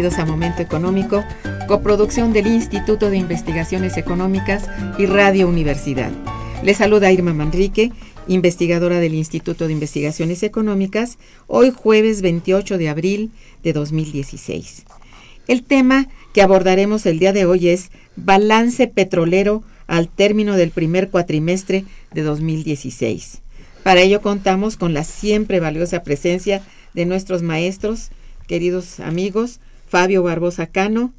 Bienvenidos a Momento Económico, coproducción del Instituto de Investigaciones Económicas y Radio Universidad. Les saluda Irma Manrique, investigadora del Instituto de Investigaciones Económicas, hoy jueves 28 de abril de 2016. El tema que abordaremos el día de hoy es balance petrolero al término del primer cuatrimestre de 2016. Para ello contamos con la siempre valiosa presencia de nuestros maestros, queridos amigos, Fabio Barbosa Cano,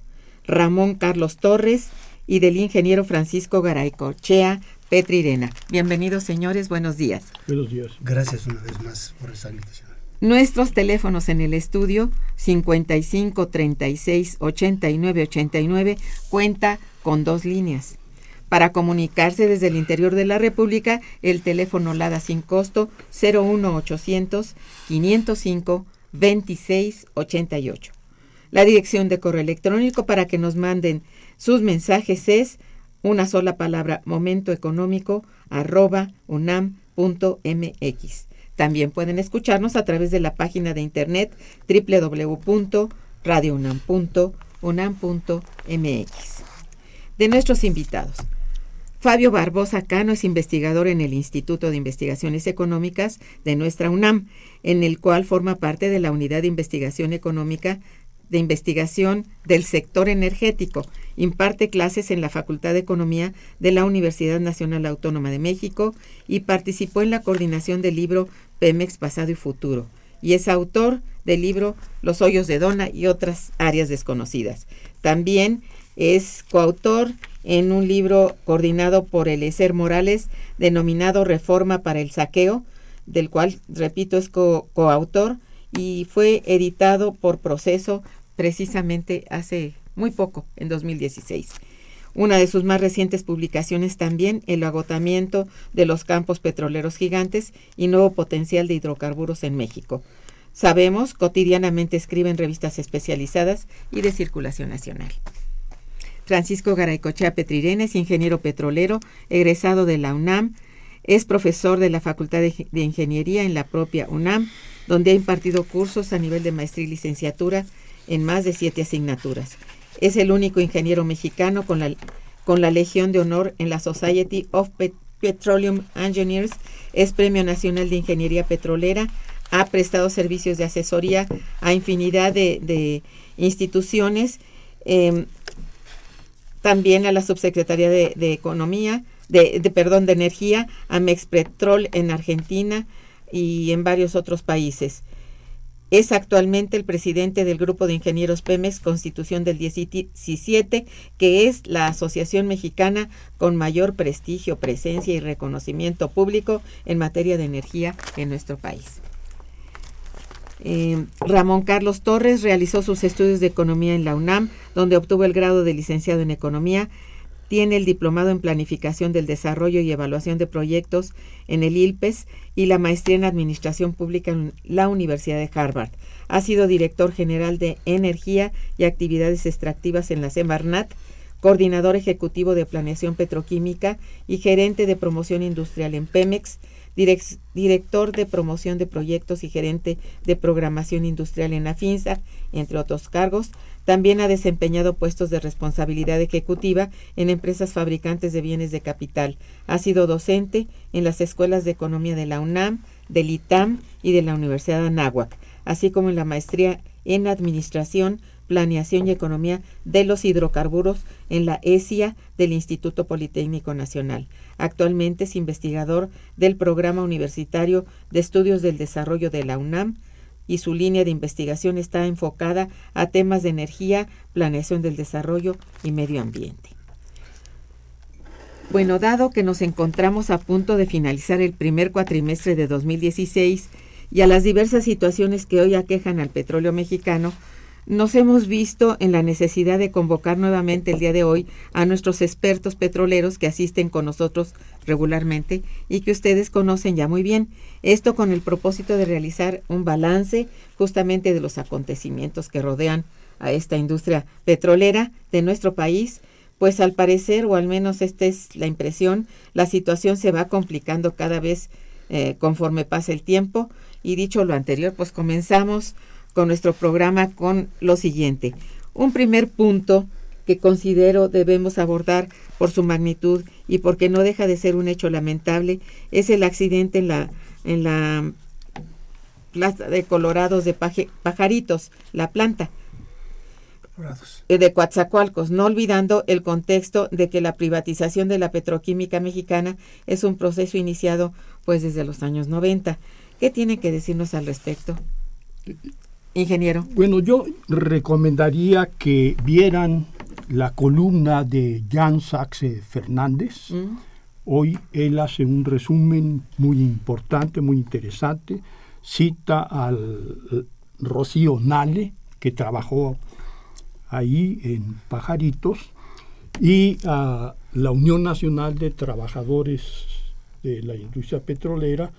Ramón Carlos Torres y del ingeniero Francisco Garaycochea Petrirena. Bienvenidos, señores, buenos días. Buenos días. Gracias una vez más por esta invitación. Nuestros teléfonos en el estudio 55 36 89 89 cuenta con dos líneas. Para comunicarse desde el interior de la República, el teléfono LADA sin costo 01800 505 2688. La dirección de correo electrónico para que nos manden sus mensajes es una sola palabra momentoeconómico arroba unam.mx. También pueden escucharnos a través de la página de internet www.radiounam.unam.mx. De nuestros invitados. Fabio Barbosa Cano es investigador en el Instituto de Investigaciones Económicas de nuestra UNAM, en el cual forma parte de la Unidad de Investigación Económica de Investigación del Sector Energético. Imparte clases en la Facultad de Economía de la Universidad Nacional Autónoma de México y participó en la coordinación del libro Pemex Pasado y Futuro. Y es autor del libro Los hoyos de Dona y otras áreas desconocidas. También es coautor en un libro coordinado por Eliezer Morales denominado Reforma para el Saqueo, del cual, repito, es coautor y fue editado por Proceso precisamente hace muy poco, en 2016. Una de sus más recientes publicaciones también, El agotamiento de los campos petroleros gigantes y nuevo potencial de hidrocarburos en México. Sabemos, cotidianamente escribe en revistas especializadas y de circulación nacional. Francisco Garaycochea Petrirenes, ingeniero petrolero, egresado de la UNAM, es profesor de la Facultad de, Ingeniería en la propia UNAM, donde ha impartido cursos a nivel de maestría y licenciatura en más de siete asignaturas. Es el único ingeniero mexicano con la, con la Legión de Honor en la Society of Petroleum Engineers, es Premio Nacional de Ingeniería Petrolera, ha prestado servicios de asesoría a infinidad de, instituciones. Em, también a la Subsecretaría de, Economía, de, perdón, de Energía, a Mexpetrol en Argentina y en varios otros países. Es actualmente el presidente del Grupo de Ingenieros Pemex Constitución del 17, que es la asociación mexicana con mayor prestigio, presencia y reconocimiento público en materia de energía en nuestro país. Eh, Ramón Carlos Torres realizó sus estudios de economía en la UNAM, donde obtuvo el grado de licenciado en economía. Tiene el diplomado en Planificación del Desarrollo y Evaluación de Proyectos en el ILPES y la maestría en Administración Pública en la Universidad de Harvard. Ha sido director general de Energía y Actividades Extractivas en la Semarnat, coordinador ejecutivo de Planeación Petroquímica y gerente de Promoción Industrial en Pemex, director de promoción de proyectos y gerente de programación industrial en AFINSA, entre otros cargos. También ha desempeñado puestos de responsabilidad ejecutiva en empresas fabricantes de bienes de capital. Ha sido docente en las escuelas de economía de la UNAM, del ITAM y de la Universidad de Anáhuac, así como en la maestría en administración Planeación y Economía de los Hidrocarburos en la ESIA del Instituto Politécnico Nacional. Actualmente es investigador del Programa Universitario de Estudios del Desarrollo de la UNAM y su línea de investigación está enfocada a temas de energía, planeación del desarrollo y medio ambiente. Bueno, dado que nos encontramos a punto de finalizar el primer cuatrimestre de 2016 y a las diversas situaciones que hoy aquejan al petróleo mexicano, nos hemos visto en la necesidad de convocar nuevamente el día de hoy a nuestros expertos petroleros que asisten con nosotros regularmente y que ustedes conocen ya muy bien. Esto con el propósito de realizar un balance justamente de los acontecimientos que rodean a esta industria petrolera de nuestro país, pues al parecer, o al menos esta es la impresión, la situación se va complicando cada vez eh, conforme pasa el tiempo. Y dicho lo anterior, pues comenzamos con nuestro programa con lo siguiente. Un primer punto que considero debemos abordar por su magnitud y porque no deja de ser un hecho lamentable es el accidente en la en la plaza de Colorados de Pajaritos, la planta eh, de Coatzacoalcos, no olvidando el contexto de que la privatización de la petroquímica mexicana es un proceso iniciado pues desde los años 90. ¿Qué tiene que decirnos al respecto? Ingeniero. Bueno, yo recomendaría que vieran la columna de Jan Saxe Fernández. Mm. Hoy él hace un resumen muy importante, muy interesante. Cita al Rocío Nale, que trabajó ahí en Pajaritos, y a la Unión Nacional de Trabajadores de la Industria Petrolera,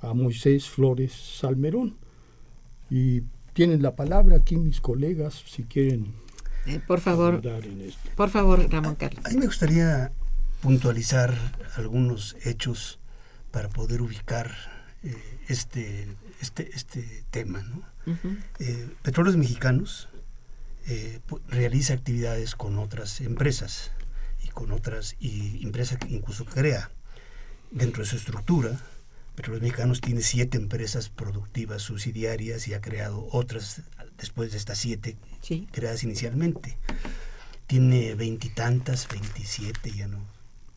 a Moisés Flores Salmerón. Y tienen la palabra aquí mis colegas si quieren. Eh, por favor, por favor, Ramón Carlos. A, mí me gustaría puntualizar algunos hechos para poder ubicar eh, este, este, este tema. ¿no? Eh, Petróleos Mexicanos realiza actividades con otras empresas y con otras y empresas que incluso crea dentro de su estructura Petróleos Mexicanos tiene siete empresas productivas subsidiarias y ha creado otras después de estas siete creadas inicialmente. Tiene veintitantas, veintisiete, ya no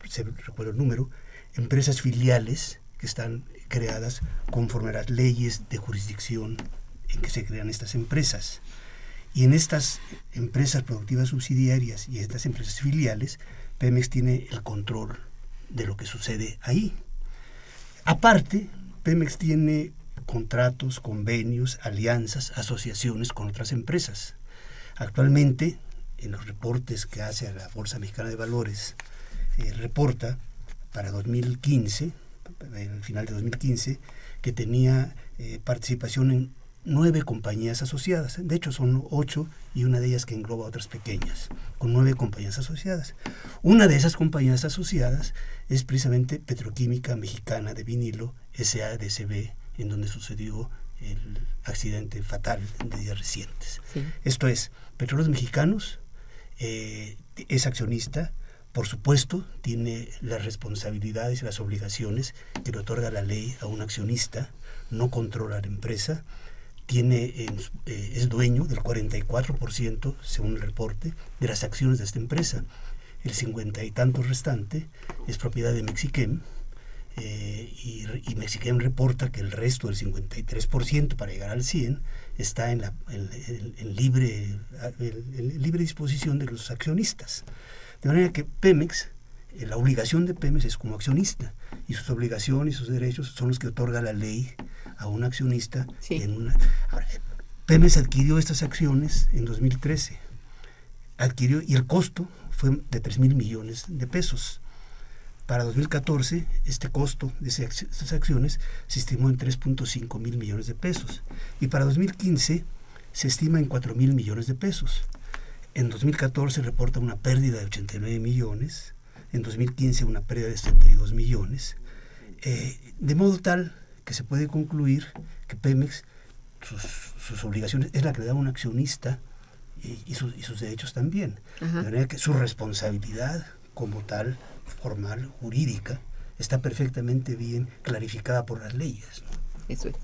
se recuerdo el número, empresas filiales que están creadas conforme a las leyes de jurisdicción en que se crean estas empresas. Y en estas empresas productivas subsidiarias y estas empresas filiales, Pemex tiene el control de lo que sucede ahí. Aparte, Pemex tiene contratos, convenios, alianzas, asociaciones con otras empresas. Actualmente, en los reportes que hace la Bolsa Mexicana de Valores, eh, reporta para 2015, en el final de 2015, que tenía eh, participación en nueve compañías asociadas. De hecho, son ocho y una de ellas que engloba otras pequeñas, con nueve compañías asociadas. Una de esas compañías asociadas es precisamente Petroquímica Mexicana de Vinilo, SADCB, en donde sucedió el accidente fatal de días recientes. Esto es, Petróleos Mexicanos eh, es accionista, por supuesto, tiene las responsabilidades y las obligaciones que le otorga la ley a un accionista, no controla la empresa, tiene, eh, es dueño del 44%, según el reporte, de las acciones de esta empresa. El cincuenta y tanto restante es propiedad de Mexiquem, eh, y, y, Mexiquem reporta que el resto del 53% para llegar al 100 está en, la, en, libre, en, libre disposición de los accionistas. De manera que Pemex, eh, la obligación de Pemex es como accionista y sus obligaciones y sus derechos son los que otorga la ley a un accionista en una... Pemex adquirió estas acciones en 2013. Adquirió, y el costo fue de 3 mil millones de pesos. Para 2014, este costo de esas acciones se estimó en 3.5 mil millones de pesos. Y para 2015 se estima en 4 mil millones de pesos. En 2014 reporta una pérdida de 89 millones. En 2015 una pérdida de 72 millones. Eh, de modo tal que se puede concluir que Pemex, sus, obligaciones, es la que le da un accionista y, sus, derechos también. De manera que su responsabilidad como tal formal, jurídica, está perfectamente bien clarificada por las leyes. Eso es.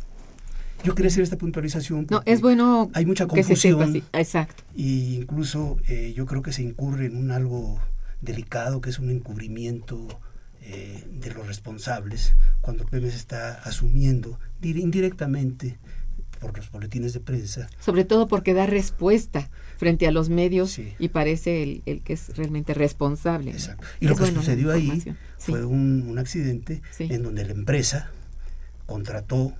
Yo quería hacer esta puntualización. No, es bueno. Hay mucha confusión. Que Exacto. Y incluso eh, yo creo que se incurre en un algo delicado que es un encubrimiento eh, de los responsables cuando Pemex está asumiendo indirectamente por los boletines de prensa. Sobre todo porque da respuesta frente a los medios y parece el, el, que es realmente responsable. Exacto. Y lo que sucedió ahí fue un, accidente en donde la empresa contrató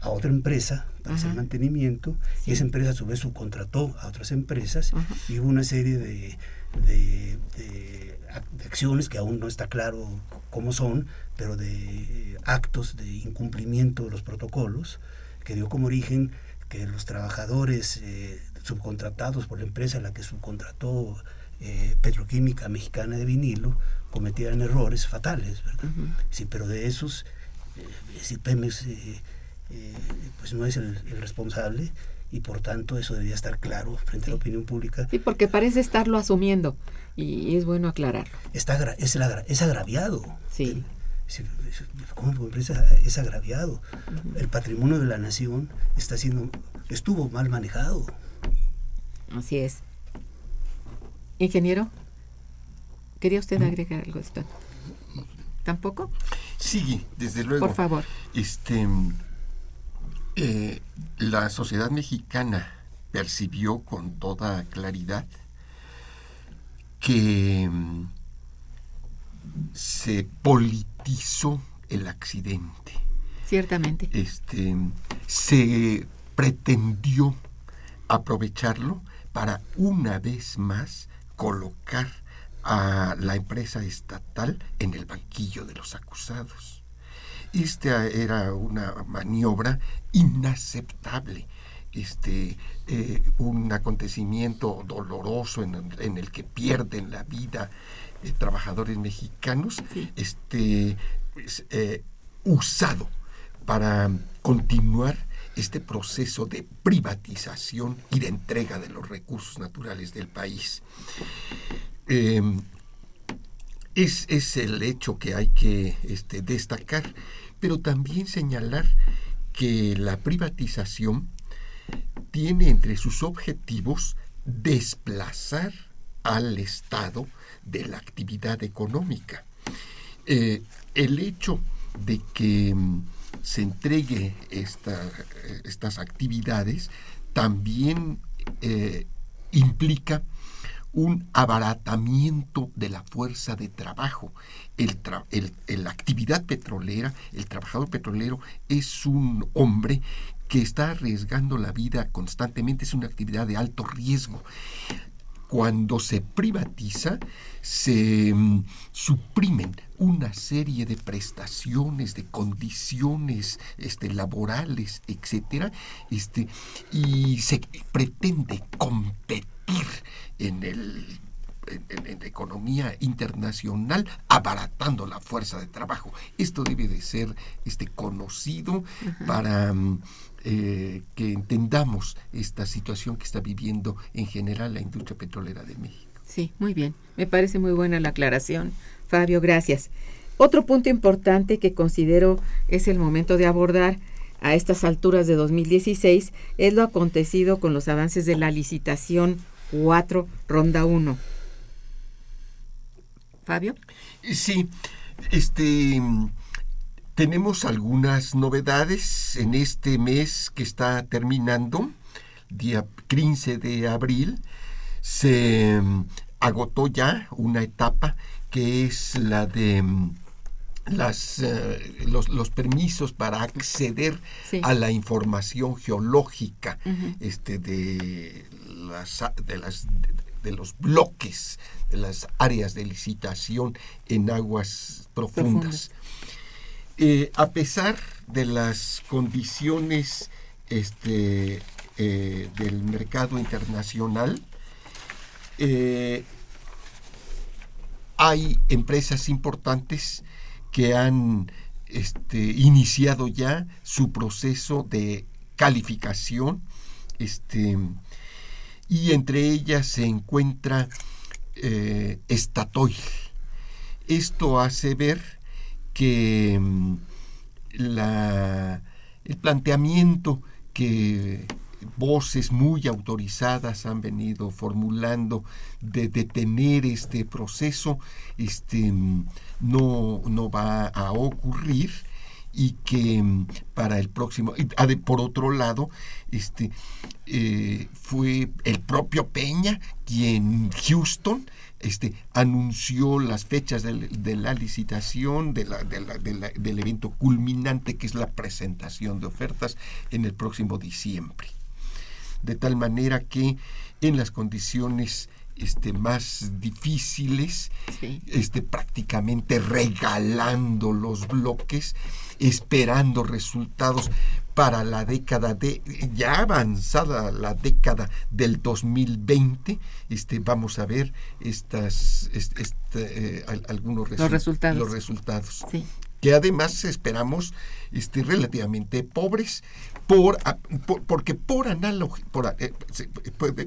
a otra empresa para hacer mantenimiento y esa empresa a su vez subcontrató a otras empresas y hubo una serie de, de, de, acciones que aún no está claro cómo son, pero de actos de incumplimiento de los protocolos que dio como origen que los trabajadores eh, subcontratados por la empresa a la que subcontrató eh, Petroquímica Mexicana de Vinilo cometieran errores fatales, ¿verdad? Sí, pero de esos, eh, si Pemex pues no es el, responsable y por tanto eso debería estar claro frente a la opinión pública. Sí, porque parece estarlo asumiendo y es bueno aclararlo. Está, es, es agraviado. Sí como empresa es agraviado. El patrimonio de la nación está siendo, estuvo mal manejado. Así es. Ingeniero, ¿quería usted agregar algo esto? ¿Tampoco? Sí, desde luego. Por favor. Este, eh, la sociedad mexicana percibió con toda claridad que se politizó el accidente. Ciertamente. Este, se pretendió aprovecharlo para una vez más colocar a la empresa estatal en el banquillo de los acusados. Esta era una maniobra inaceptable. Este, eh, un acontecimiento doloroso en, en, el que pierden la vida eh, trabajadores mexicanos este, pues, eh, usado para continuar este proceso de privatización y de entrega de los recursos naturales del país. Em, es, es, el hecho que hay que este, destacar, pero también señalar que la privatización tiene entre sus objetivos desplazar al Estado de la actividad económica. Eh, el hecho de que mm, se entregue estas actividades también eh, implica un abaratamiento de la fuerza de trabajo. El la actividad petrolera, el trabajador petrolero es un hombre que está arriesgando la vida constantemente, es una actividad de alto riesgo cuando se privatiza, se mm, suprimen una serie de prestaciones, de condiciones este, laborales, etcétera, este, y se pretende competir en el en, la economía internacional abaratando la fuerza de trabajo. Esto debe de ser este, conocido para mm, eh, que entendamos esta situación que está viviendo en general la industria petrolera de México. Sí, muy bien. Me parece muy buena la aclaración. Fabio, gracias. Otro punto importante que considero es el momento de abordar a estas alturas de 2016 es lo acontecido con los avances de la licitación 4, ronda 1. Fabio. Sí, este tenemos algunas novedades en este mes que está terminando, día 15 de abril. Se mm, agotó ya una etapa que es la de mm, las, eh, los, permisos para acceder a la información geológica este, de, las, de las de los bloques, de las áreas de licitación en aguas profundas. Eh, a pesar de las condiciones este, eh, del mercado internacional, eh, hay empresas importantes que han este, iniciado ya su proceso de calificación este, y entre ellas se encuentra eh, Statoil. Esto hace ver que mm, el planteamiento que voces muy autorizadas han venido formulando de detener este proceso, este, no, no va a ocurrir y que mm, para el próximo, por otro lado, este, eh, fue el propio Peña quien Houston este, anunció las fechas de, la licitación del evento culminante que es la presentación de ofertas en el próximo diciembre. De tal manera que en las condiciones este, más difíciles, este, prácticamente regalando los bloques, esperando resultados para la década de, ya avanzada la década del 2020, este, vamos a ver estas, este, eh, algunos los resultados. Los resultados. Que además esperamos este, relativamente pobres, por, porque por analogía, eh,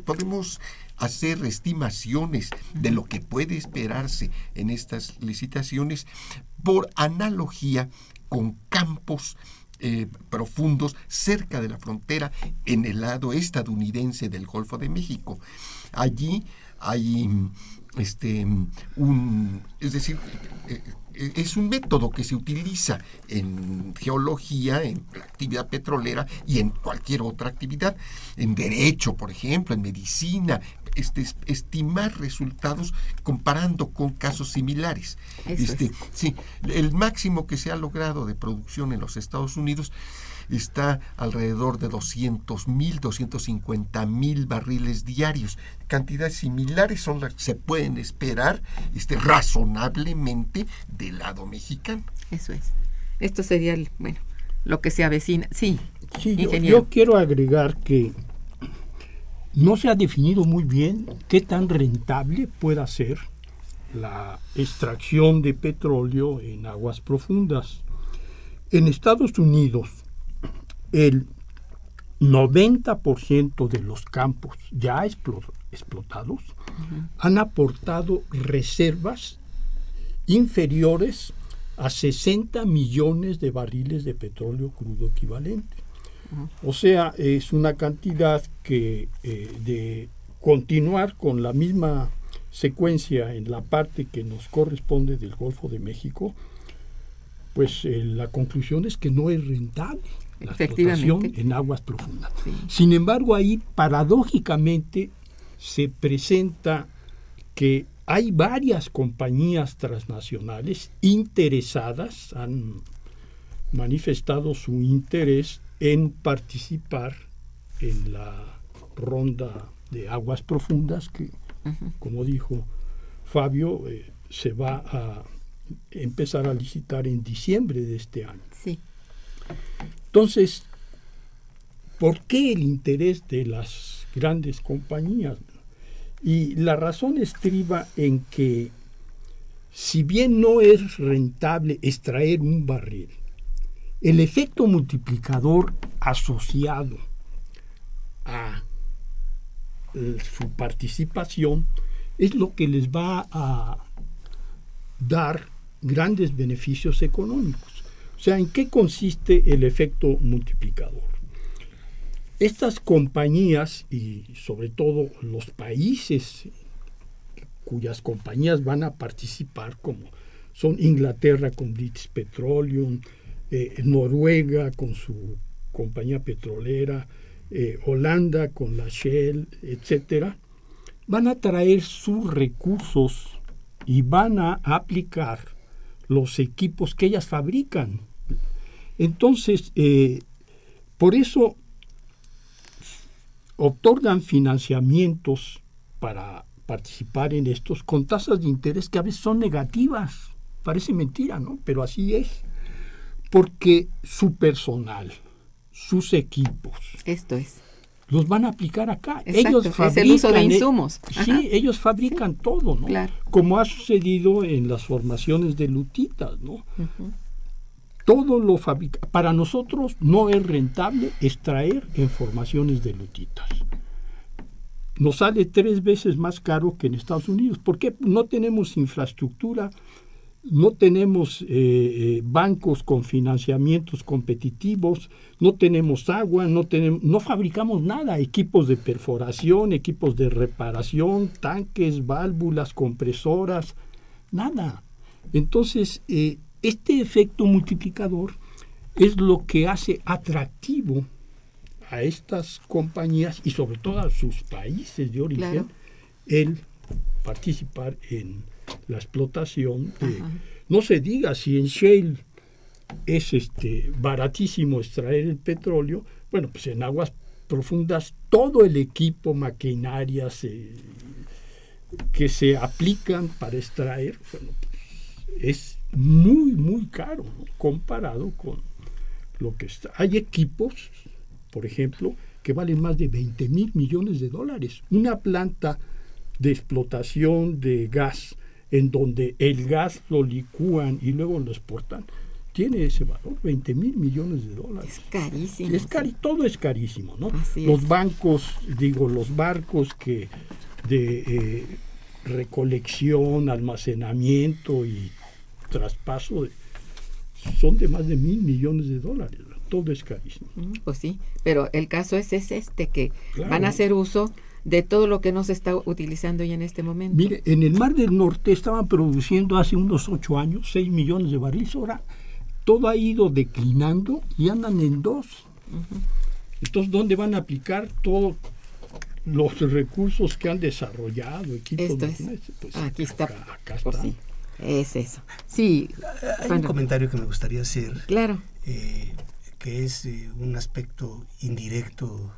podemos hacer estimaciones de lo que puede esperarse en estas licitaciones por analogía con campos eh, profundos cerca de la frontera en el lado estadounidense del Golfo de México. Allí hay este un es decir eh, es un método que se utiliza en geología, en la actividad petrolera y en cualquier otra actividad, en derecho, por ejemplo, en medicina, este, estimar resultados comparando con casos similares. Este, sí, el máximo que se ha logrado de producción en los Estados Unidos está alrededor de 200 mil, 250 mil barriles diarios. Cantidades similares son las que se pueden esperar este, razonablemente del lado mexicano. Eso es. Esto sería, bueno, lo que se avecina. Sí, sí yo, yo quiero agregar que no se ha definido muy bien qué tan rentable pueda ser la extracción de petróleo en aguas profundas. En Estados Unidos, el 90% de los campos ya explotados han aportado reservas inferiores a 60 millones de barriles de petróleo crudo equivalente. O sea, es una cantidad que eh, de continuar con la misma secuencia en la parte que nos corresponde del Golfo de México, pues eh, la conclusión es que no es rentable la explotación en aguas profundas. Sin embargo, ahí paradójicamente se presenta que hay varias compañías transnacionales interesadas, han manifestado su interés en participar en la ronda de aguas profundas que, como dijo Fabio, eh, se va a empezar a licitar en diciembre de este año. Sí. Entonces, ¿por qué el interés de las grandes compañías? Y la razón estriba en que si bien no es rentable extraer un barril, el efecto multiplicador asociado a eh, su participación es lo que les va a dar grandes beneficios económicos. O sea, ¿en qué consiste el efecto multiplicador? Estas compañías y sobre todo los países cuyas compañías van a participar, como son Inglaterra con British Petroleum, eh, Noruega con su compañía petrolera, eh, Holanda con la Shell, etcétera, van a traer sus recursos y van a aplicar los equipos que ellas fabrican entonces, eh, por eso otorgan financiamientos para participar en estos con tasas de interés que a veces son negativas. Parece mentira, ¿no? Pero así es. Porque su personal, sus equipos. Esto es. Los van a aplicar acá. ellos fabrican, es el uso de insumos. Sí, ellos fabrican todo, ¿no? Como ha sucedido en las formaciones de lutitas, ¿no? Todo lo fabrica. Para nosotros no es rentable extraer en formaciones de lutitas. Nos sale tres veces más caro que en Estados Unidos. porque No tenemos infraestructura no tenemos eh, eh, bancos con financiamientos competitivos, no tenemos agua, no, tenemos, no fabricamos nada, equipos de perforación, equipos de reparación, tanques, válvulas, compresoras, nada. Entonces, eh, este efecto multiplicador es lo que hace atractivo a estas compañías y sobre todo a sus países de origen el participar en la explotación. no se diga si en shale es este baratísimo extraer el petróleo, bueno, pues en aguas profundas todo el equipo, maquinarias que se aplican para extraer, bueno, pues, es muy, muy caro comparado con lo que está. Hay equipos, por ejemplo, que valen más de 20 mil millones de dólares. Una planta de explotación de gas en donde el gas lo licúan y luego lo exportan, tiene ese valor, 20 mil millones de dólares. Es carísimo. Es cari todo es carísimo, ¿no? los bancos, digo, los barcos que de eh, recolección, almacenamiento y traspaso son de más de mil millones de dólares. Todo es carísimo. Mm, pues sí, pero el caso es, es este, que van a hacer uso de todo lo que no se está utilizando ya en este momento. Mire, en el Mar del Norte estaban produciendo hace unos ocho años 6 millones de barriles. Ahora todo ha ido declinando y andan en dos. Entonces, ¿dónde van a aplicar todos los recursos que han desarrollado? Esto es. Pues, aquí está. Acá, pues está. es eso. Sí. Hay un comentario que me gustaría hacer. Claro. Eh, que es eh, un aspecto indirecto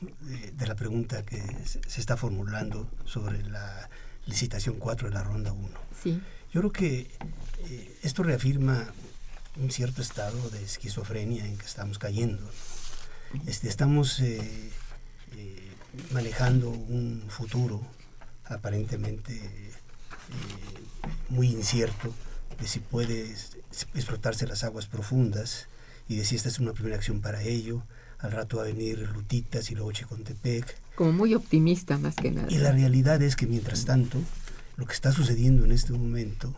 de, la pregunta que se está formulando sobre la licitación 4 de la ronda 1. Sí. Yo creo que eh, esto reafirma un cierto estado de esquizofrenia en que estamos cayendo. Este, estamos eh, eh, manejando un futuro aparentemente muy incierto de si puede explotarse las aguas profundas y de si esta es una primera acción para ello, al rato va a venir Lutitas y luego Chicontepec. Como muy optimista más que nada. Y la realidad es que mientras tanto, lo que está sucediendo en este momento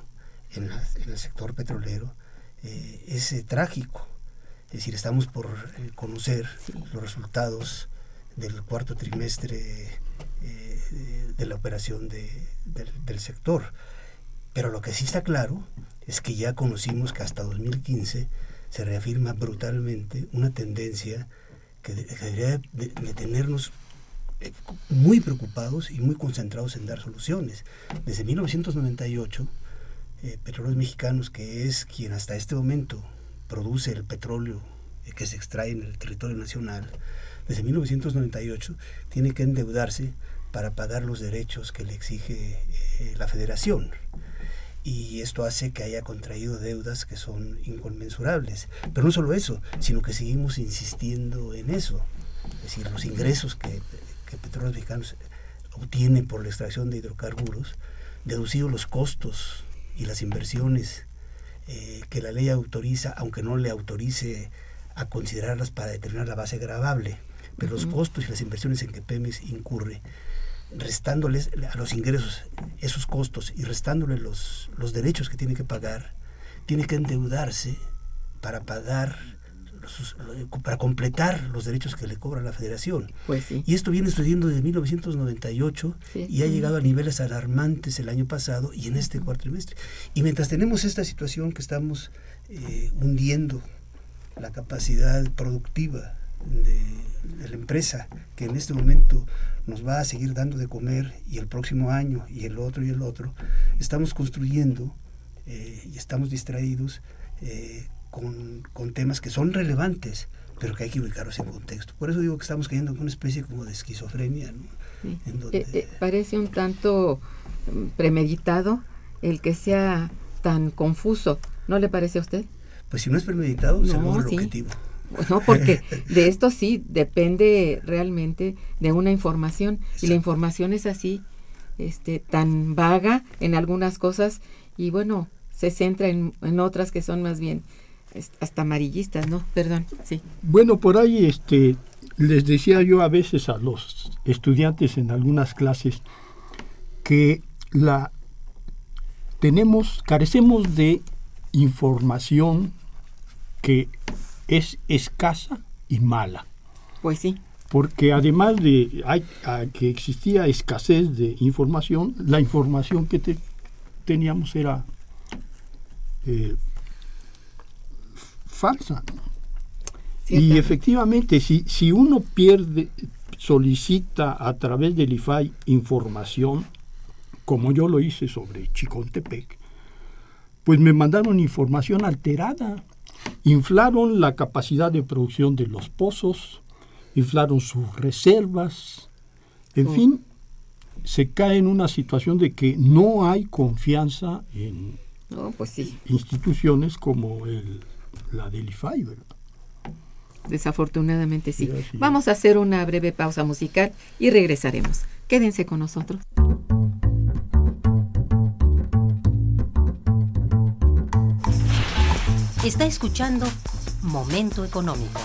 en, el sector petrolero eh, es eh, trágico. Es decir, estamos por eh, conocer los resultados del cuarto trimestre de la operación del sector. Pero lo que sí está claro es que ya conocimos que hasta 2015 se reafirma brutalmente una tendencia que, debería de, tenernos eh, muy preocupados y muy concentrados en dar soluciones. Desde 1998, eh, Petróleos Mexicanos, que es quien hasta este momento produce el petróleo eh, que se extrae en el territorio nacional, desde 1998 tiene que endeudarse para pagar los derechos que le exige la federación y esto hace que haya contraído deudas que son inconmensurables. Pero no solo eso, sino que seguimos insistiendo en eso. Es decir, los ingresos que, que Petróleos Mexicanos obtiene por la extracción de hidrocarburos, deducidos los costos y las inversiones eh, que la ley autoriza, aunque no le autorice a considerarlas para determinar la base gravable, pero los costos y las inversiones en que Pemex incurre restándoles a los ingresos esos costos y restándole los, los derechos que tiene que pagar, tiene que endeudarse para pagar, para completar los derechos que le cobra la federación. Pues y esto viene sucediendo desde 1998 y ha llegado a niveles alarmantes el año pasado y en este cuatrimestre. Y mientras tenemos esta situación que estamos eh, hundiendo la capacidad productiva de, la empresa, que en este momento nos va a seguir dando de comer y el próximo año y el otro y el otro, estamos construyendo eh, y estamos distraídos eh, con, temas que son relevantes, pero que hay que ubicarlos en contexto. Por eso digo que estamos cayendo en una especie como de esquizofrenia, ¿no? Eh, eh, parece un tanto mm, premeditado el que sea tan confuso, ¿no le parece a usted? Pues si no es premeditado, se logra el objetivo. No, porque de esto sí depende realmente de una información y la información es así, este, tan vaga en algunas cosas y bueno, se centra en, en otras que son más bien hasta amarillistas, ¿no? Perdón, sí. Bueno, por ahí este, les decía yo a veces a los estudiantes en algunas clases que la tenemos, carecemos de información que es escasa y mala. Pues sí. Porque además de hay, que existía escasez de información, la información que teníamos era eh, falsa. Y efectivamente, si, si uno pierde, solicita a través del IFAI información, como yo lo hice sobre Chicontepec, pues me mandaron información alterada. Inflaron la capacidad de producción de los pozos, inflaron sus reservas, en oh. fin, se cae en una situación de que no hay confianza en pues instituciones como el, la del IFAI, ¿verdad? Desafortunadamente sí. Vamos a hacer una breve pausa musical y regresaremos. Quédense con nosotros. Está escuchando Momento Económico.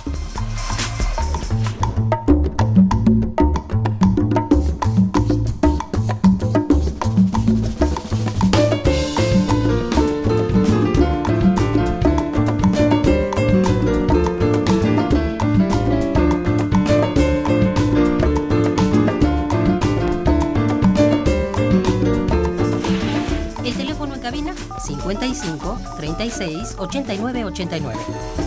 El teléfono en cabina 55 36 89 89.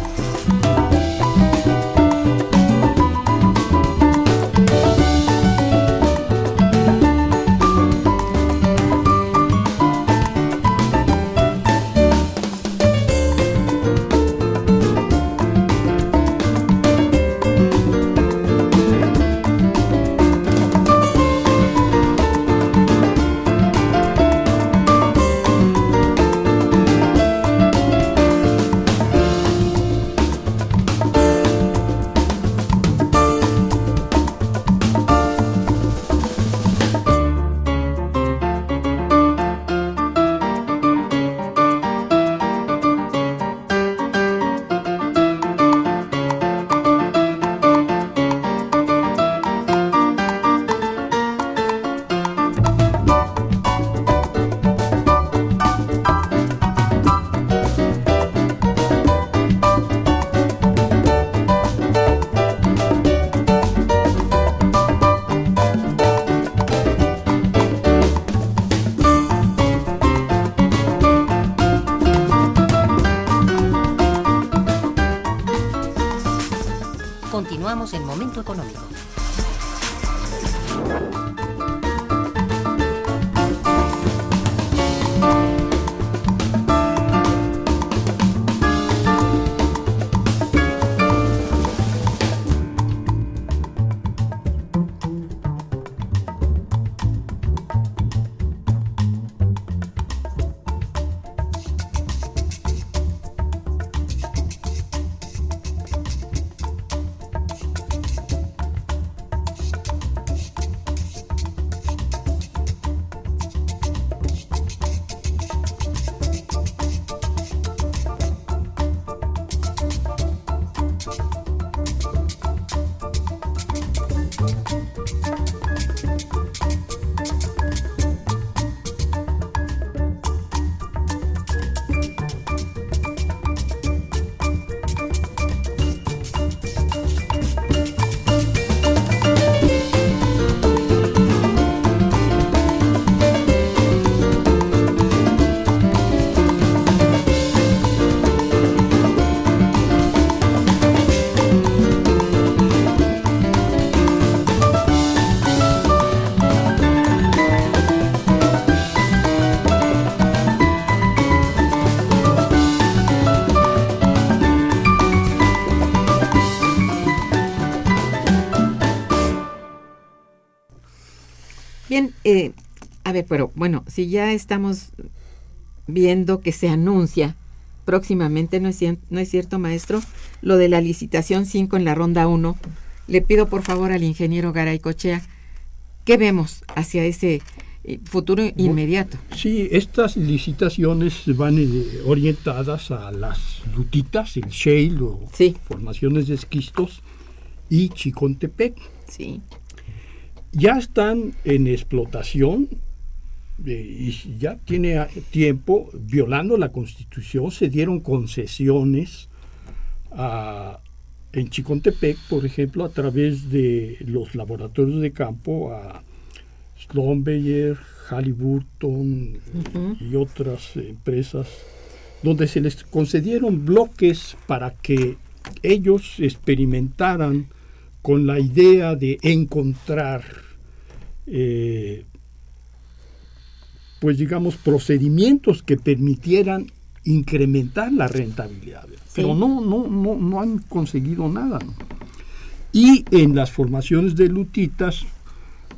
Pero bueno, si ya estamos viendo que se anuncia próximamente, ¿no es, no es cierto, maestro? Lo de la licitación 5 en la ronda 1. Le pido por favor al ingeniero Garay Cochea, ¿qué vemos hacia ese eh, futuro inmediato? Sí, estas licitaciones van eh, orientadas a las lutitas, el shale o formaciones de esquistos y Chicontepec. Sí. Ya están en explotación y ya tiene tiempo, violando la constitución, se dieron concesiones en Chicontepec, por ejemplo, a través de los laboratorios de campo a Schlumberger, Halliburton y otras empresas, donde se les concedieron bloques para que ellos experimentaran con la idea de encontrar eh, pues digamos, procedimientos que permitieran incrementar la rentabilidad. Pero no, no, no, no han conseguido nada. Y en las formaciones de lutitas,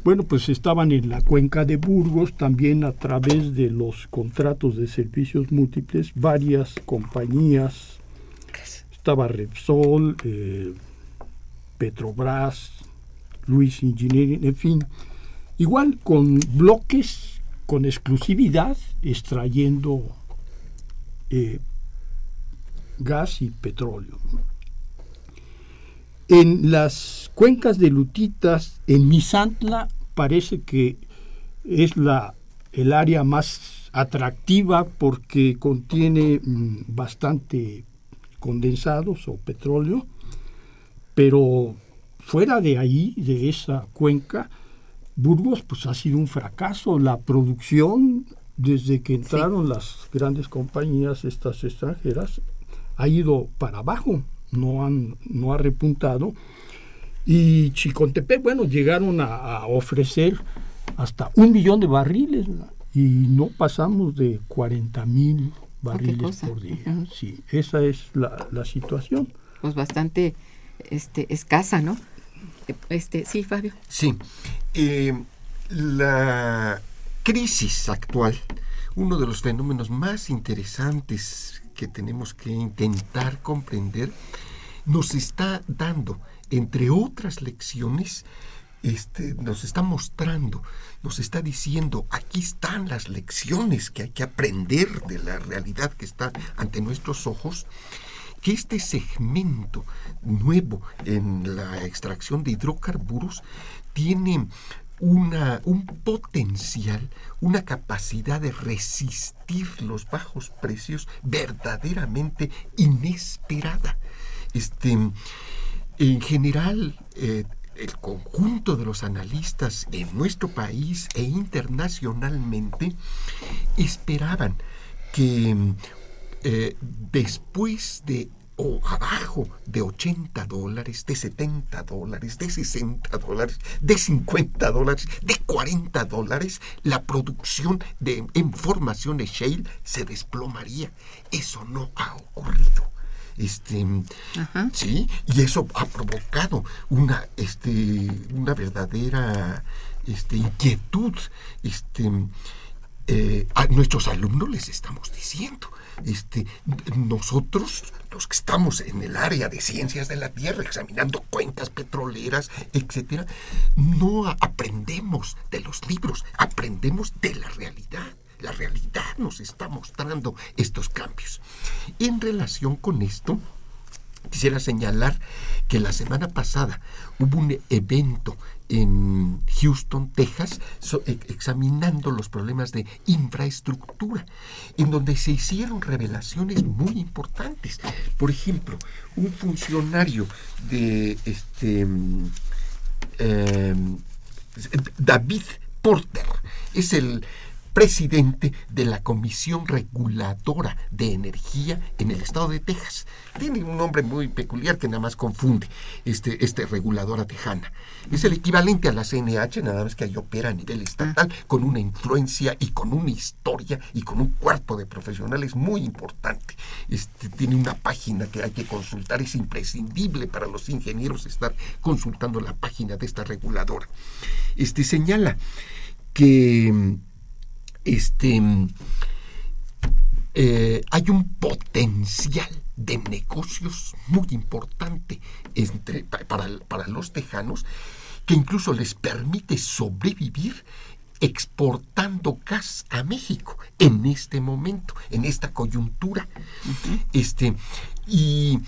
bueno, pues estaban en la cuenca de Burgos, también a través de los contratos de servicios múltiples, varias compañías. Estaba Repsol, eh, Petrobras, Luis Engineering, en fin. Igual con bloques con exclusividad extrayendo eh, gas y petróleo. En las cuencas de Lutitas, en Misantla, parece que es la, el área más atractiva porque contiene mm, bastante condensados o petróleo, pero fuera de ahí, de esa cuenca, Burgos pues ha sido un fracaso. La producción, desde que entraron las grandes compañías estas extranjeras, ha ido para abajo, no, han, no ha repuntado. Y Chicontepec, bueno, llegaron a, ofrecer hasta un millón de barriles y no pasamos de 40 mil barriles por día. Sí, esa es la, la, situación. Pues bastante este, escasa, ¿no? Este, sí, Fabio. Sí, eh, la crisis actual, uno de los fenómenos más interesantes que tenemos que intentar comprender, nos está dando, entre otras lecciones, este, nos está mostrando, nos está diciendo, aquí están las lecciones que hay que aprender de la realidad que está ante nuestros ojos, que este segmento nuevo en la extracción de hidrocarburos tiene una, un potencial, una capacidad de resistir los bajos precios verdaderamente inesperada. Este, en general, eh, el conjunto de los analistas en nuestro país e internacionalmente esperaban que eh, después de o abajo de 80 dólares, de 70 dólares, de 60 dólares, de 50 dólares, de 40 dólares, la producción de, en formaciones shale se desplomaría. Eso no ha ocurrido. Este, sí, y eso ha provocado una, este, una verdadera este, inquietud. Este, eh, a nuestros alumnos les estamos diciendo este, nosotros, los que estamos en el área de ciencias de la Tierra, examinando cuencas petroleras, etcétera, no aprendemos de los libros, aprendemos de la realidad. La realidad nos está mostrando estos cambios. En relación con esto, quisiera señalar que la semana pasada hubo un evento en Houston, Texas, e, examinando los problemas de infraestructura, en donde se hicieron revelaciones muy importantes. Por ejemplo, un funcionario de este em, David Porter es el presidente de la Comisión Reguladora de Energía en el estado de Texas. Tiene un nombre muy peculiar que nada más confunde este, este reguladora tejana. Es el equivalente a la CNH, nada más que ahí opera a nivel estatal, con una influencia y con una historia y con un cuerpo de profesionales muy importante. Este, tiene una página que hay que consultar, es imprescindible para los ingenieros estar consultando la página de esta reguladora. Este señala que este, eh, hay un potencial de negocios muy importante entre, para, para los tejanos que incluso les permite sobrevivir exportando gas a México en este momento, en esta coyuntura. Este, y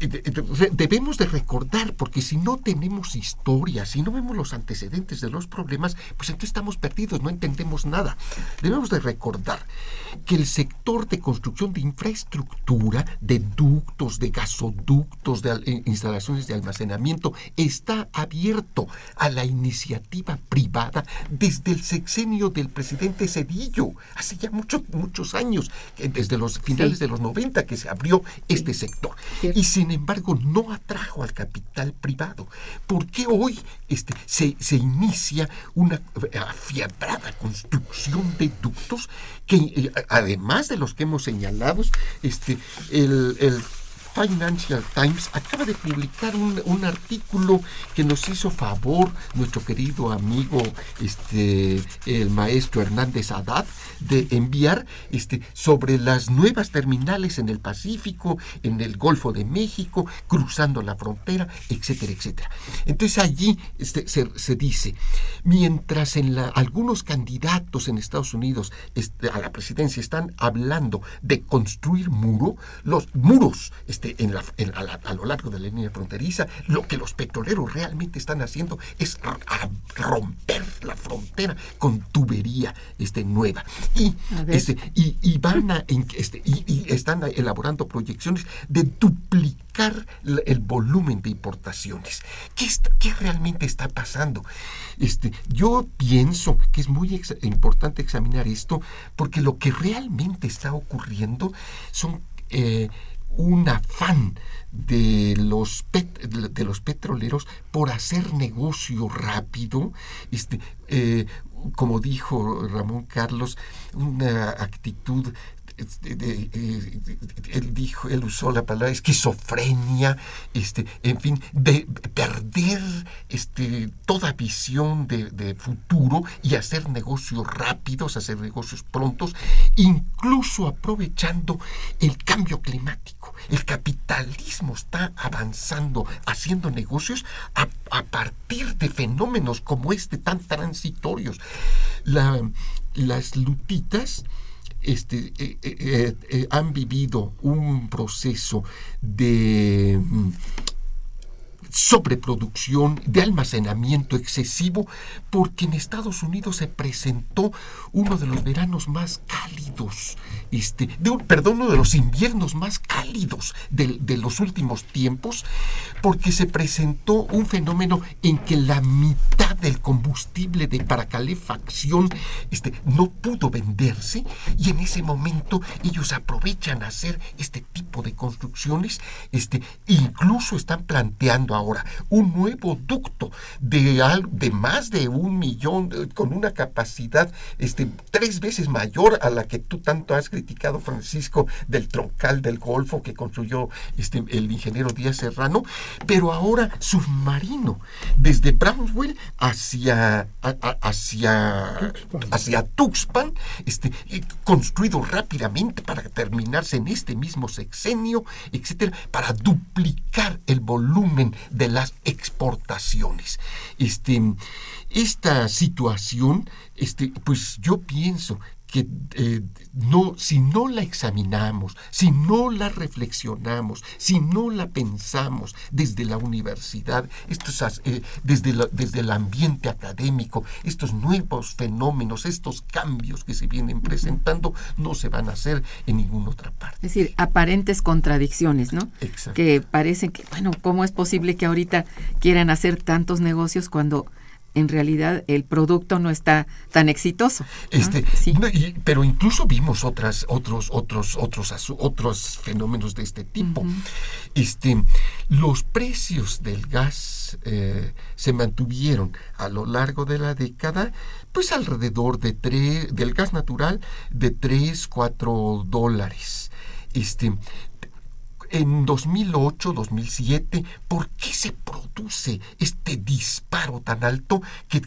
debemos de recordar, porque si no tenemos historia, si no vemos los antecedentes de los problemas, pues entonces estamos perdidos, no entendemos nada. Debemos de recordar que el sector de construcción de infraestructura, de ductos, de gasoductos, de eh, instalaciones de almacenamiento, está abierto a la iniciativa privada desde el sexenio del presidente Cedillo, hace ya muchos, muchos años, desde los finales de los 90 que se abrió este sector. Y sin embargo, no atrajo al capital privado. ¿Por qué hoy este, se, inicia una afiabrada construcción de ductos que, eh, además de los que hemos señalado, este, el Financial Times acaba de publicar un, artículo que nos hizo favor nuestro querido amigo este el maestro Hernández Haddad de enviar este sobre las nuevas terminales en el Pacífico, en el Golfo de México, cruzando la frontera, etcétera, etcétera. Entonces allí este, se, dice, mientras en la, algunos candidatos en Estados Unidos este, a la presidencia están hablando de construir muro, los muros este, en la, a, lo largo de la línea fronteriza, lo que los petroleros realmente están haciendo es romper la frontera con tubería este, nueva. Y, este, y, van a, este, y, están elaborando proyecciones de duplicar el volumen de importaciones. ¿Qué, qué realmente está pasando? Este, yo pienso que es muy importante examinar esto porque lo que realmente está ocurriendo son eh, un afán de los, de los petroleros por hacer negocio rápido, este, eh, como dijo Ramón Carlos, una actitud este, eh, él dijo, él usó la palabra esquizofrenia, este, en fin, de perder este, toda visión de, futuro y hacer negocios rápidos, hacer negocios prontos, incluso aprovechando el cambio climático. El capitalismo está avanzando, haciendo negocios a, partir de fenómenos como este tan transitorios. las lutitas este, eh, eh, eh, han vivido un proceso de mm, sobreproducción, de almacenamiento excesivo, porque en Estados Unidos se presentó uno de los veranos más cálidos, este, de perdón, uno de los inviernos más cálidos de, de los últimos tiempos, porque se presentó un fenómeno en que la mitad del combustible de para calefacción este, no pudo venderse y en ese momento ellos aprovechan a hacer este tipo de construcciones, este, incluso están planteando ahora un nuevo ducto de, de más de un millón, con una capacidad este, tres veces mayor a la que tú tanto has criticado, Francisco, del troncal del Golfo que construyó este, el ingeniero Díaz Serrano, pero ahora submarino, desde Brownsville hacia, hacia, hacia Tuxpan, este, construido rápidamente para terminarse en este mismo sexenio, etcétera, para duplicar el volumen de las exportaciones. Este, esta situación, este, pues yo pienso que eh, no, si no la examinamos, si no la reflexionamos, si no la pensamos desde la universidad, estos, eh, desde, desde el ambiente académico, estos nuevos fenómenos, estos cambios que se vienen presentando, no se van a hacer en ninguna otra parte. Es decir, aparentes contradicciones, ¿no? Exacto. Que parecen que, bueno, ¿cómo es posible que ahorita quieran hacer tantos negocios cuando en realidad el producto no está tan exitoso. Este, pero incluso vimos otras, otros, otros, otros, otros fenómenos de este tipo. Este, los precios del gas eh, se mantuvieron a lo largo de la década, pues alrededor de tres, del gas natural de 3, 4 dólares. Este, en 2008, 2007, ¿por qué se produce este disparo tan alto que,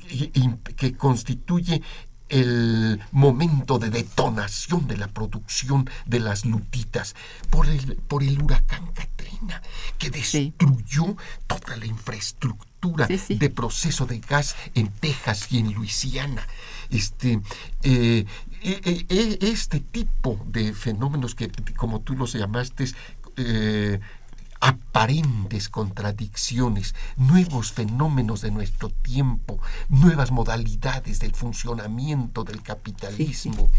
que constituye el momento de detonación de la producción de las lutitas por el, por el huracán Katrina, que destruyó toda la infraestructura de proceso de gas en Texas y en Luisiana. Este, eh, eh, eh, este tipo de fenómenos que, como tú los llamaste, aparentes contradicciones, nuevos fenómenos de nuestro tiempo, nuevas modalidades del funcionamiento del capitalismo.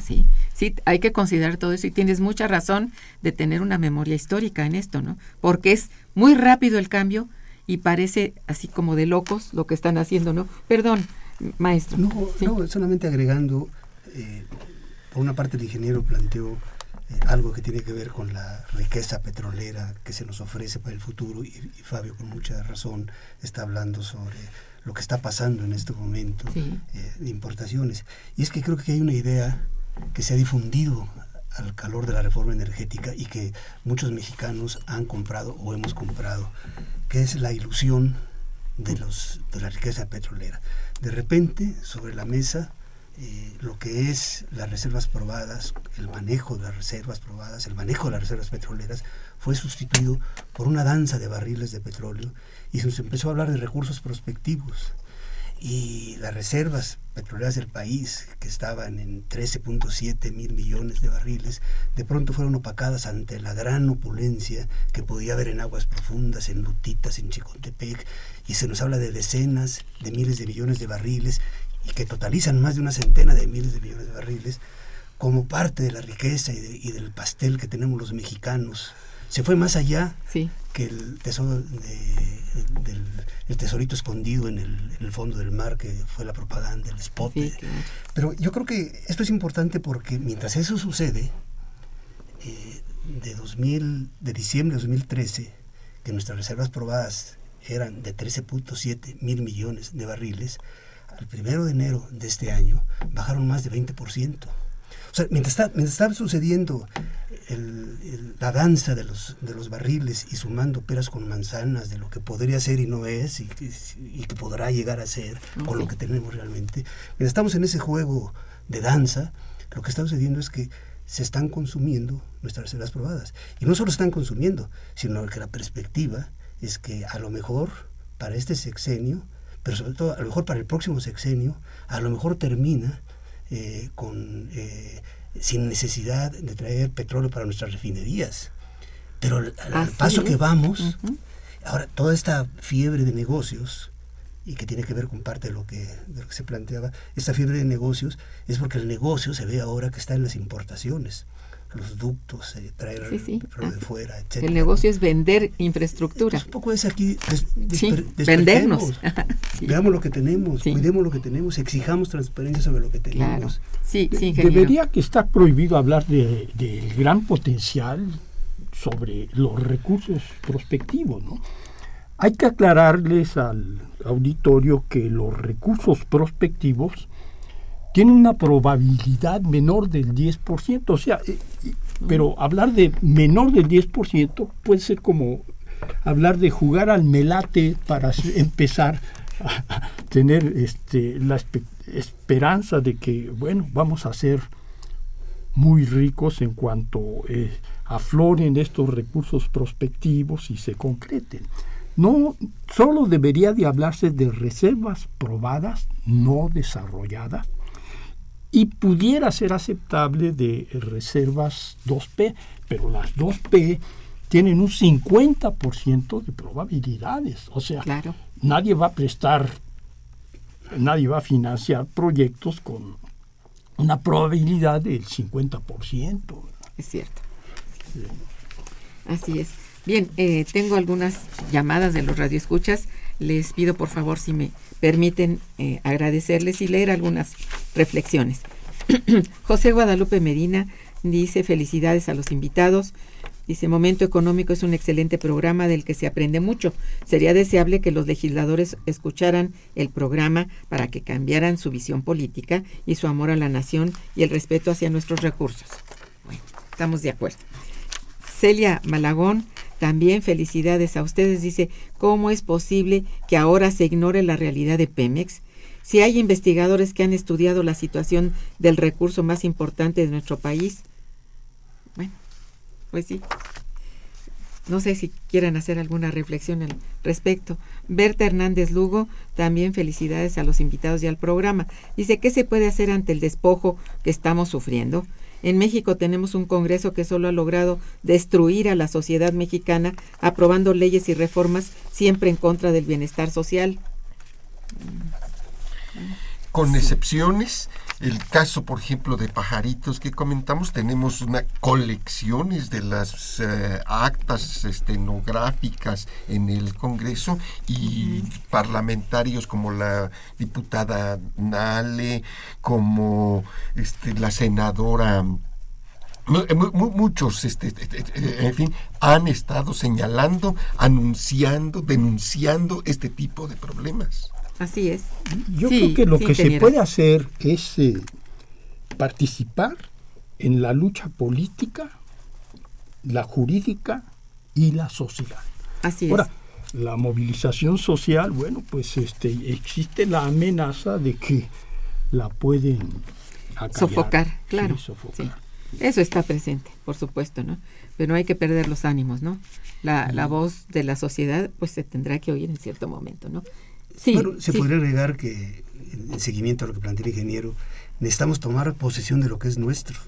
Sí, sí. hay que considerar todo eso y tienes mucha razón de tener una memoria histórica en esto, ¿no? Porque es muy rápido el cambio y parece así como de locos lo que están haciendo, ¿no? Perdón, maestro. No, no solamente agregando, eh, por una parte el ingeniero planteó eh, algo que tiene que ver con la riqueza petrolera que se nos ofrece para el futuro y, Fabio con mucha razón está hablando sobre lo que está pasando en este momento eh, de importaciones. Y es que creo que hay una idea que se ha difundido al calor de la reforma energética y que muchos mexicanos han comprado o hemos comprado, que es la ilusión de, los, de la riqueza petrolera. De repente, sobre la mesa, eh, lo que es las reservas probadas, el manejo de las reservas probadas, el manejo de las reservas petroleras, fue sustituido por una danza de barriles de petróleo y se empezó a hablar de recursos prospectivos. Y las reservas petroleras del país, que estaban en 13.7 mil millones de barriles, de pronto fueron opacadas ante la gran opulencia que podía haber en aguas profundas, en Lutitas, en Chicontepec, y se nos habla de decenas de miles de millones de barriles y que totalizan más de una centena de miles de millones de barriles, como parte de la riqueza y, del pastel que tenemos los mexicanos. Se fue más allá que el tesoro del el tesorito escondido en el, fondo del mar, que fue la propaganda, el spot. Pero yo creo que esto es importante porque mientras eso sucede, eh, de, 2000, de diciembre de 2013, que nuestras reservas probadas eran de 13.7 mil millones de barriles, al primero de enero de este año bajaron más de 20%. O sea, mientras, está, estaba sucediendo la danza de los, de los barriles y sumando peras con manzanas de lo que podría ser y no es y, que podrá llegar a ser con lo que tenemos realmente, mientras estamos en ese juego de danza, lo que está sucediendo es que se están consumiendo nuestras reservas probadas. Y no solo están consumiendo, sino que la perspectiva es que a lo mejor para este sexenio pero sobre todo a lo mejor para el próximo sexenio, a lo mejor termina eh, con, eh, sin necesidad de traer petróleo para nuestras refinerías. Pero al, paso que vamos, ahora toda esta fiebre de negocios, y que tiene que ver con parte de lo que, de lo que se planteaba, esta fiebre de negocios es porque el negocio se ve ahora que está en las importaciones los ductos, eh, traer de ah, fuera, etc. El negocio es vender infraestructura. un poco es aquí vendernos. Veamos lo que tenemos, cuidemos lo que tenemos, exijamos transparencia sobre lo que tenemos. Sí, Debería que estar prohibido hablar del gran potencial sobre los recursos prospectivos, ¿no? Hay que aclararles al auditorio que los recursos prospectivos tiene una probabilidad menor del 10%. O sea, eh, pero hablar de menor del 10% puede ser como hablar de jugar al melate para empezar a tener este, la esperanza de que, bueno, vamos a ser muy ricos en cuanto eh, afloren estos recursos prospectivos y se concreten. No, solo debería de hablarse de reservas probadas, no desarrolladas, y pudiera ser aceptable de reservas 2P, pero las 2P tienen un 50% de probabilidades. O sea, nadie va a prestar, nadie va a financiar proyectos con una probabilidad del 50%. Es cierto. Así es. Bien, eh, tengo algunas llamadas de los radioescuchas. Les pido por favor si me permiten eh, agradecerles y leer algunas reflexiones. José Guadalupe Medina dice felicidades a los invitados. Dice, Momento Económico es un excelente programa del que se aprende mucho. Sería deseable que los legisladores escucharan el programa para que cambiaran su visión política y su amor a la nación y el respeto hacia nuestros recursos. Bueno, estamos de acuerdo. Celia Malagón, también felicidades a ustedes. Dice, ¿cómo es posible que ahora se ignore la realidad de Pemex? Si hay investigadores que han estudiado la situación del recurso más importante de nuestro país, bueno, pues sí. No sé si quieran hacer alguna reflexión al respecto. Berta Hernández Lugo, también felicidades a los invitados y al programa. Dice, ¿qué se puede hacer ante el despojo que estamos sufriendo? En México tenemos un Congreso que solo ha logrado destruir a la sociedad mexicana, aprobando leyes y reformas siempre en contra del bienestar social. Con excepciones, el caso, por ejemplo, de pajaritos que comentamos, tenemos una colecciones de las eh, actas estenográficas en el Congreso y parlamentarios como la diputada Nale, como este, la senadora muchos, este, este, este, en fin, han estado señalando, anunciando, denunciando este tipo de problemas. Así es. Yo creo que lo que se puede hacer es eh, participar en la lucha política, la jurídica y la social. Así Ahora, la movilización social, bueno, pues este, existe la amenaza de que la pueden sofocar, claro. Eso está presente, por supuesto, ¿no? Pero no hay que perder los ánimos, ¿no? La, la voz de la sociedad, pues se tendrá que oír en cierto momento, ¿no? Bueno, se podría agregar que, en seguimiento a lo que plantea el ingeniero, necesitamos tomar posesión de lo que es nuestro,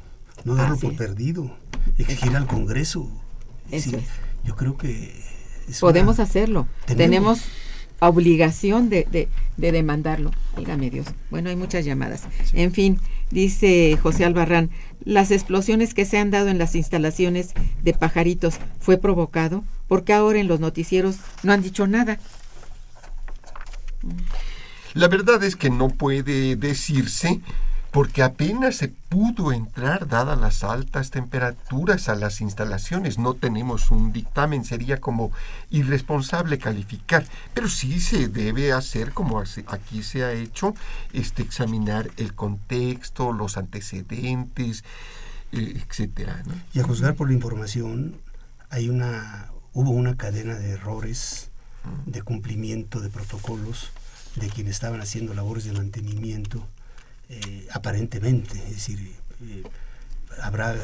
no darlo por perdido, exigir al Congreso. Yo creo que... Podemos hacerlo. Tenemos, obligación de, de, demandarlo. Dígame Dios. Bueno, hay muchas llamadas. En fin, dice José Albarrán, las explosiones que se han dado en las instalaciones de pajaritos fue provocado porque ahora en los noticieros no han dicho nada. La verdad es que no puede decirse porque apenas se pudo entrar dadas las altas temperaturas a las instalaciones. No tenemos un dictamen, sería como irresponsable calificar, pero sí se debe hacer como aquí se ha hecho, este, examinar el contexto, los antecedentes, eh, etcétera. Y a juzgar por la información, hay una, hubo una cadena de errores de cumplimiento de protocolos de quienes estaban haciendo labores de mantenimiento, eh, aparentemente, es decir, eh, habrá,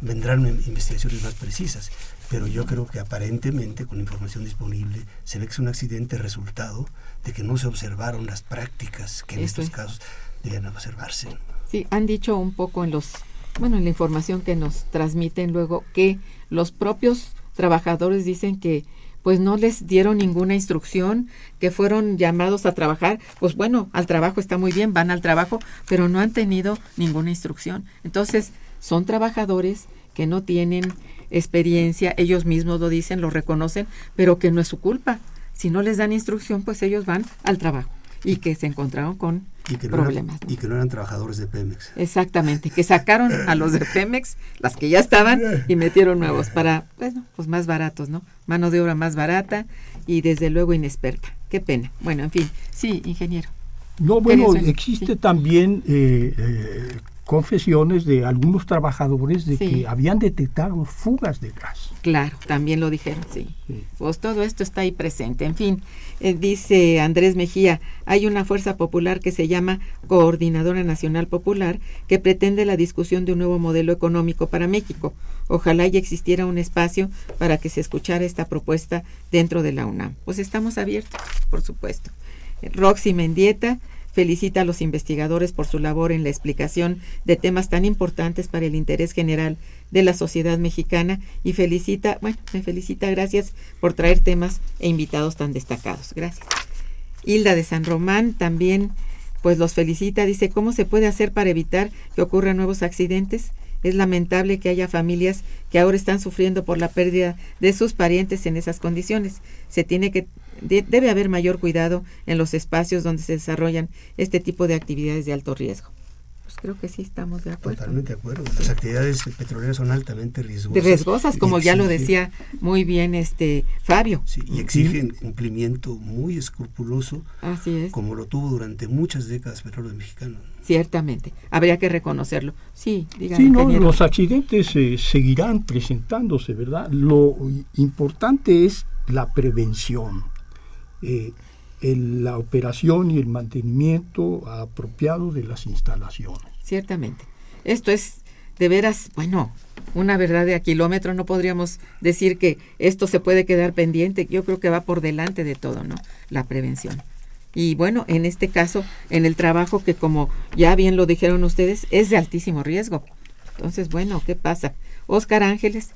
vendrán investigaciones más precisas, pero yo creo que aparentemente, con la información disponible, se ve que es un accidente resultado de que no se observaron las prácticas que en estos casos debían observarse. Sí, han dicho un poco en los, bueno, en la información que nos transmiten luego que los propios trabajadores dicen que pues no les dieron ninguna instrucción, que fueron llamados a trabajar, pues bueno, al trabajo está muy bien, van al trabajo, pero no han tenido ninguna instrucción. Entonces, son trabajadores que no tienen experiencia, ellos mismos lo dicen, lo reconocen, pero que no es su culpa. Si no les dan instrucción, pues ellos van al trabajo y que se encontraron con problemas. Y que no eran trabajadores de Pemex. Exactamente, que sacaron a los de Pemex, las que ya estaban, y metieron nuevos para, bueno, pues más baratos, ¿no? Mano de obra más barata y desde luego inexperta. Qué pena. Bueno, en fin, sí, ingeniero. No, bueno, existe también eh, eh, confesiones de algunos trabajadores de que habían detectado fugas de gas. Claro, también lo dijeron, sí. Pues todo esto está ahí presente. En fin, eh, dice Andrés Mejía, hay una fuerza popular que se llama Coordinadora Nacional Popular que pretende la discusión de un nuevo modelo económico para México. Ojalá ya existiera un espacio para que se escuchara esta propuesta dentro de la UNAM. Pues estamos abiertos, por supuesto. Roxy Mendieta, felicita a los investigadores por su labor en la explicación de temas tan importantes para el interés general de la sociedad mexicana y felicita, bueno, me felicita, gracias por traer temas e invitados tan destacados. Gracias. Hilda de San Román también pues los felicita, dice, ¿cómo se puede hacer para evitar que ocurran nuevos accidentes? Es lamentable que haya familias que ahora están sufriendo por la pérdida de sus parientes en esas condiciones. Se tiene que debe haber mayor cuidado en los espacios donde se desarrollan este tipo de actividades de alto riesgo. Pues creo que sí estamos de acuerdo. Totalmente de acuerdo. Las actividades petroleras son altamente riesgosas. Riesgosas, como ya lo decía muy bien este Fabio. Sí, y exigen cumplimiento muy escrupuloso, Así es. como lo tuvo durante muchas décadas Petróleo Mexicano. Ciertamente, habría que reconocerlo. Sí, díganme. Sí, no, los accidentes eh, seguirán presentándose, ¿verdad? Lo importante es la prevención. Eh, la operación y el mantenimiento apropiado de las instalaciones. Ciertamente. Esto es de veras, bueno, una verdad de a kilómetro, no podríamos decir que esto se puede quedar pendiente, yo creo que va por delante de todo, ¿no? La prevención. Y bueno, en este caso, en el trabajo que como ya bien lo dijeron ustedes, es de altísimo riesgo. Entonces, bueno, ¿qué pasa? Oscar Ángeles,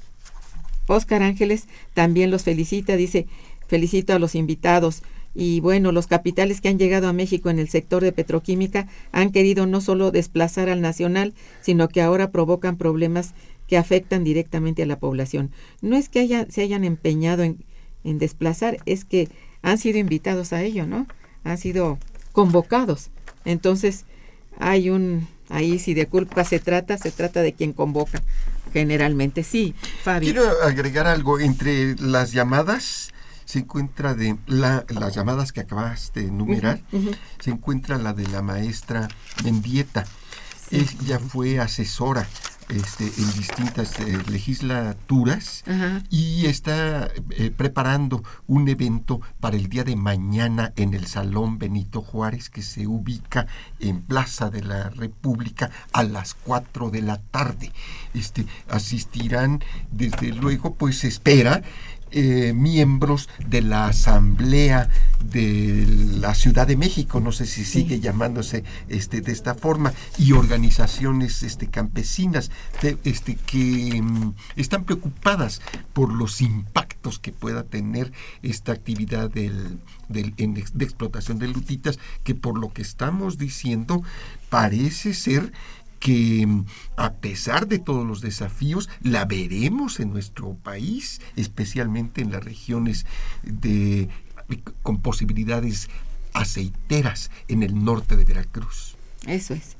Oscar Ángeles también los felicita, dice, felicito a los invitados. Y bueno, los capitales que han llegado a México en el sector de petroquímica han querido no solo desplazar al nacional, sino que ahora provocan problemas que afectan directamente a la población. No es que haya, se hayan empeñado en, en desplazar, es que han sido invitados a ello, ¿no? Han sido convocados. Entonces, hay un, ahí si de culpa se trata, se trata de quien convoca. Generalmente sí, Fabio. Quiero agregar algo entre las llamadas se encuentra de la, las llamadas que acabas de enumerar, se encuentra la de la maestra Mendieta. Ella fue asesora este, en distintas eh, legislaturas y está eh, preparando un evento para el día de mañana en el Salón Benito Juárez que se ubica en Plaza de la República a las 4 de la tarde. Este, asistirán, desde luego, pues se espera eh, miembros de la Asamblea de la Ciudad de México, no sé si sigue llamándose este, de esta forma, y organizaciones este, campesinas este, que mm, están preocupadas por los impactos que pueda tener esta actividad del, del, de explotación de lutitas, que por lo que estamos diciendo parece ser que a pesar de todos los desafíos, la veremos en nuestro país, especialmente en las regiones de, con posibilidades aceiteras en el norte de Veracruz. Eso es.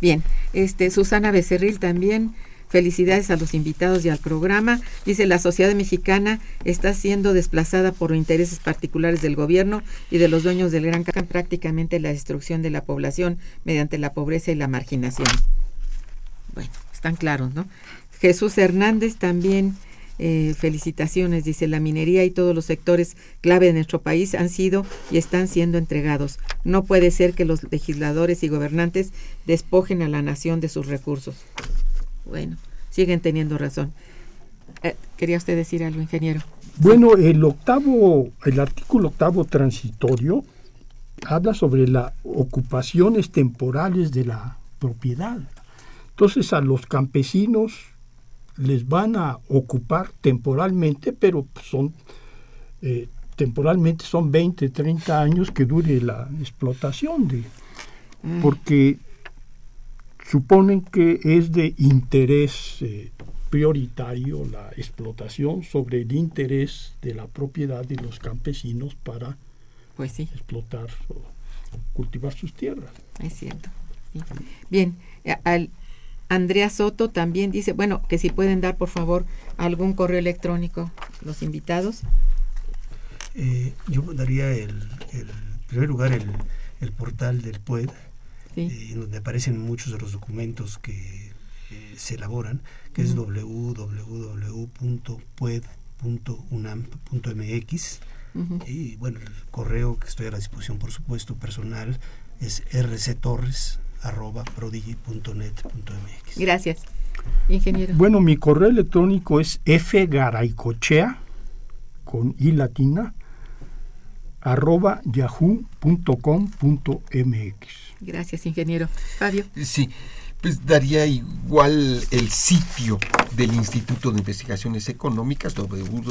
Bien, este Susana Becerril también Felicidades a los invitados y al programa. Dice, la sociedad mexicana está siendo desplazada por intereses particulares del gobierno y de los dueños del gran prácticamente la destrucción de la población mediante la pobreza y la marginación. Bueno, están claros, ¿no? Jesús Hernández también, eh, felicitaciones, dice, la minería y todos los sectores clave de nuestro país han sido y están siendo entregados. No puede ser que los legisladores y gobernantes despojen a la nación de sus recursos. Bueno, siguen teniendo razón. Eh, ¿Quería usted decir algo, ingeniero? Bueno, el octavo, el artículo octavo transitorio habla sobre las ocupaciones temporales de la propiedad. Entonces a los campesinos les van a ocupar temporalmente, pero son eh, temporalmente son 20, 30 años que dure la explotación de mm. porque suponen que es de interés eh, prioritario la explotación sobre el interés de la propiedad de los campesinos para pues explotar o cultivar sus tierras. Es cierto. Bien, eh, al, Andrea Soto también dice, bueno, que si pueden dar por favor algún correo electrónico los invitados. Eh, yo daría el, en primer lugar el, el portal del PUED, eh, en donde aparecen muchos de los documentos que eh, se elaboran, que es www.pued.unam.mx. Y bueno, el correo que estoy a la disposición, por supuesto, personal, es rctorres arroba prodigy.net.mx. Gracias, ingeniero. Bueno, mi correo electrónico es fgaraycochea con i latina arroba yahoo.com.mx. Gracias, ingeniero. Fabio. Sí, pues daría igual el sitio del Instituto de Investigaciones Económicas www.iec.mx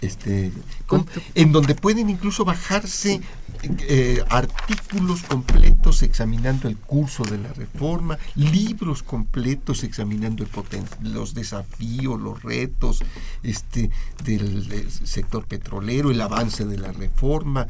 este, en donde pueden incluso bajarse eh, artículos completos examinando el curso de la reforma, libros completos examinando el los desafíos, los retos este, del, sector petrolero, el avance de la reforma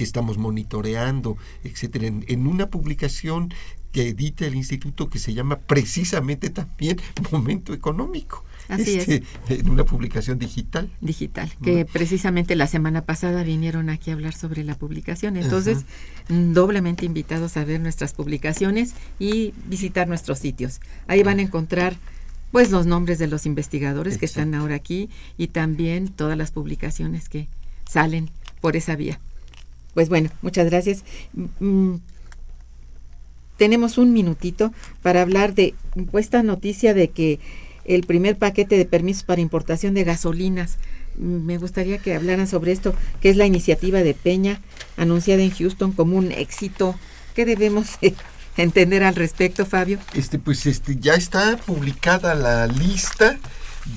que estamos monitoreando, etcétera, en una publicación que edita el instituto que se llama precisamente también Momento Económico. Así es. Este, en una publicación digital. Digital, que precisamente la semana pasada vinieron aquí a hablar sobre la publicación. Entonces, mm, doblemente invitados a ver nuestras publicaciones y visitar nuestros sitios. Ahí van a encontrar pues los nombres de los investigadores que están ahora aquí y también todas las publicaciones que salen por esa vía. Pues bueno, muchas gracias. Mm, tenemos un minutito para hablar de esta noticia de que el primer paquete de permisos para importación de gasolinas. Mm, me gustaría que hablaran sobre esto, que es la iniciativa de Peña, anunciada en Houston como un éxito. ¿Qué debemos entender al respecto, Fabio? Este, pues este, ya está publicada la lista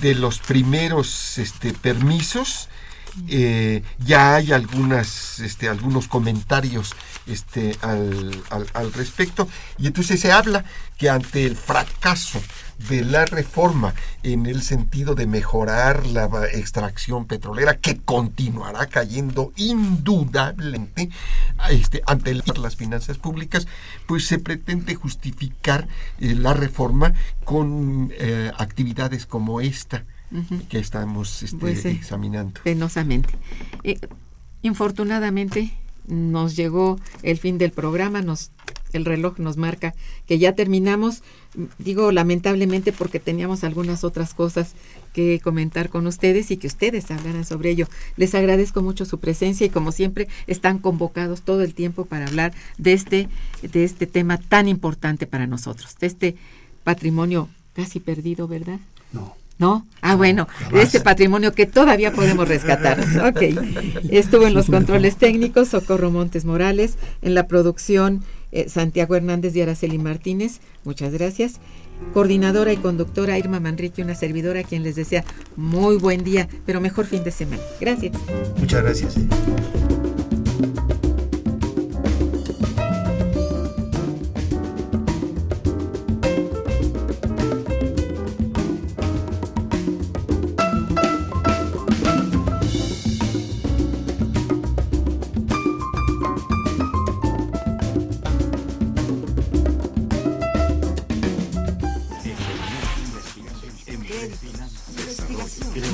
de los primeros este, permisos eh, ya hay algunas, este, algunos comentarios este, al, al, respecto. Y entonces se habla que ante el fracaso de la reforma en el sentido de mejorar la extracción petrolera que continuará cayendo indudablemente este, ante las finanzas públicas, pues se pretende justificar eh, la reforma con eh, actividades como esta que estamos este, pues, examinando. Penosamente. Eh, infortunadamente nos llegó el fin del programa, nos el reloj nos marca que ya terminamos. Digo lamentablemente porque teníamos algunas otras cosas que comentar con ustedes y que ustedes hablaran sobre ello. Les agradezco mucho su presencia y como siempre están convocados todo el tiempo para hablar de este, de este tema tan importante para nosotros, de este patrimonio casi perdido, ¿verdad? No. ¿No? Ah, bueno, este patrimonio que todavía podemos rescatar. Ok. Estuvo en los controles técnicos Socorro Montes Morales, en la producción eh, Santiago Hernández y Araceli Martínez. Muchas gracias. Coordinadora y conductora Irma Manrique, una servidora a quien les desea muy buen día, pero mejor fin de semana. Gracias. Muchas gracias.